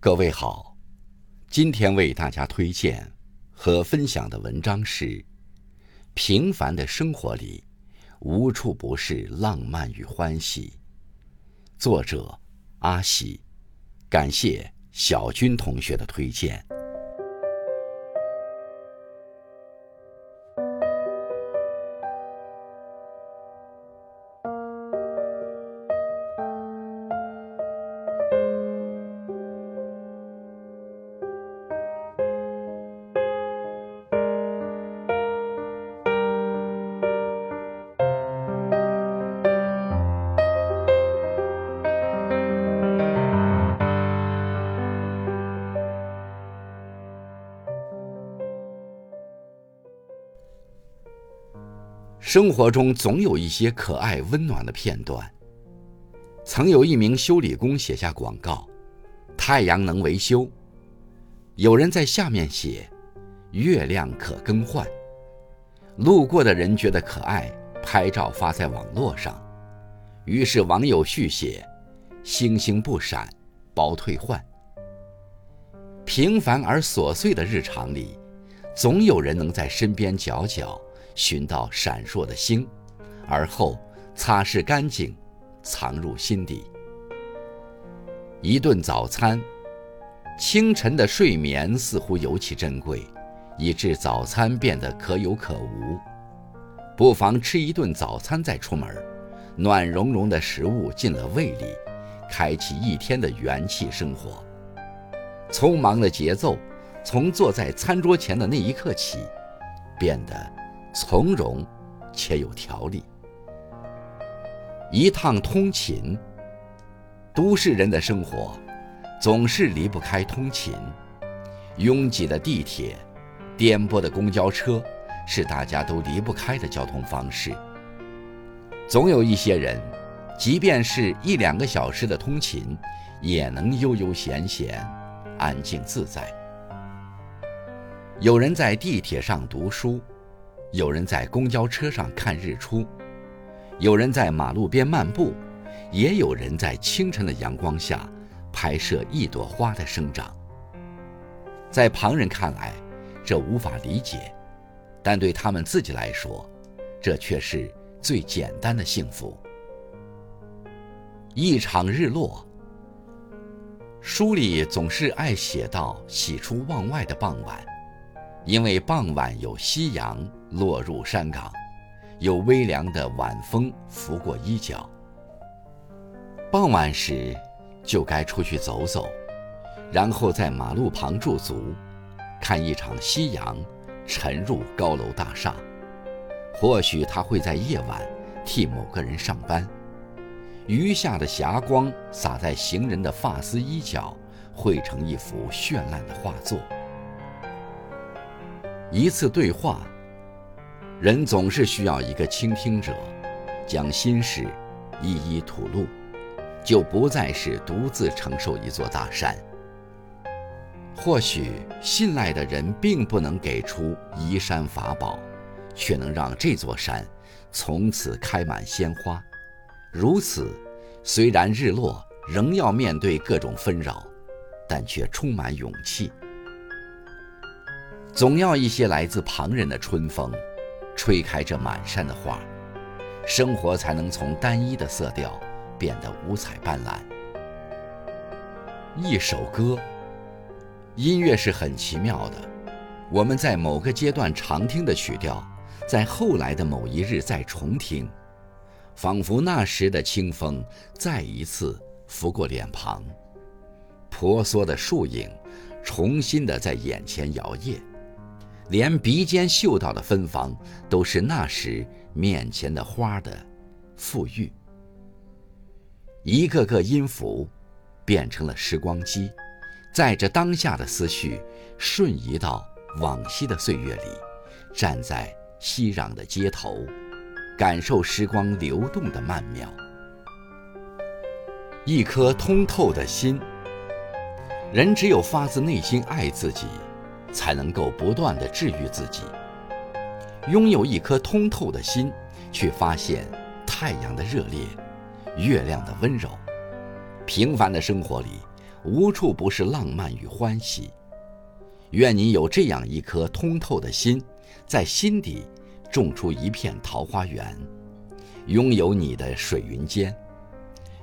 各位好，今天为大家推荐和分享的文章是《平凡的生活里无处不是浪漫与欢喜》，作者阿喜，感谢小军同学的推荐。生活中总有一些可爱温暖的片段。曾有一名修理工写下广告：“太阳能维修。”有人在下面写：“月亮可更换。”路过的人觉得可爱，拍照发在网络上。于是网友续写：“星星不闪，包退换。”平凡而琐碎的日常里，总有人能在身边角角。寻到闪烁的星，而后擦拭干净，藏入心底。一顿早餐，清晨的睡眠似乎尤其珍贵，以致早餐变得可有可无。不妨吃一顿早餐再出门，暖融融的食物进了胃里，开启一天的元气生活。匆忙的节奏，从坐在餐桌前的那一刻起，变得。从容，且有条理。一趟通勤，都市人的生活总是离不开通勤。拥挤的地铁，颠簸的公交车，是大家都离不开的交通方式。总有一些人，即便是一两个小时的通勤，也能悠悠闲闲，安静自在。有人在地铁上读书。有人在公交车上看日出，有人在马路边漫步，也有人在清晨的阳光下拍摄一朵花的生长。在旁人看来，这无法理解，但对他们自己来说，这却是最简单的幸福。一场日落，书里总是爱写到喜出望外的傍晚。因为傍晚有夕阳落入山岗，有微凉的晚风拂过衣角。傍晚时，就该出去走走，然后在马路旁驻足，看一场夕阳沉入高楼大厦。或许他会在夜晚替某个人上班，余下的霞光洒在行人的发丝衣角，绘成一幅绚烂的画作。一次对话，人总是需要一个倾听者，将心事一一吐露，就不再是独自承受一座大山。或许信赖的人并不能给出移山法宝，却能让这座山从此开满鲜花。如此，虽然日落仍要面对各种纷扰，但却充满勇气。总要一些来自旁人的春风，吹开这满山的花，生活才能从单一的色调变得五彩斑斓。一首歌，音乐是很奇妙的。我们在某个阶段常听的曲调，在后来的某一日再重听，仿佛那时的清风再一次拂过脸庞，婆娑的树影，重新的在眼前摇曳。连鼻尖嗅到的芬芳，都是那时面前的花的馥郁。一个个音符，变成了时光机，载着当下的思绪，瞬移到往昔的岁月里，站在熙攘的街头，感受时光流动的曼妙。一颗通透的心，人只有发自内心爱自己。才能够不断的治愈自己。拥有一颗通透的心，去发现太阳的热烈，月亮的温柔。平凡的生活里，无处不是浪漫与欢喜。愿你有这样一颗通透的心，在心底种出一片桃花源，拥有你的水云间。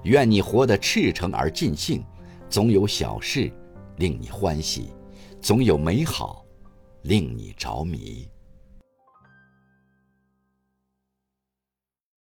愿你活得赤诚而尽兴，总有小事令你欢喜，总有美好令你着迷。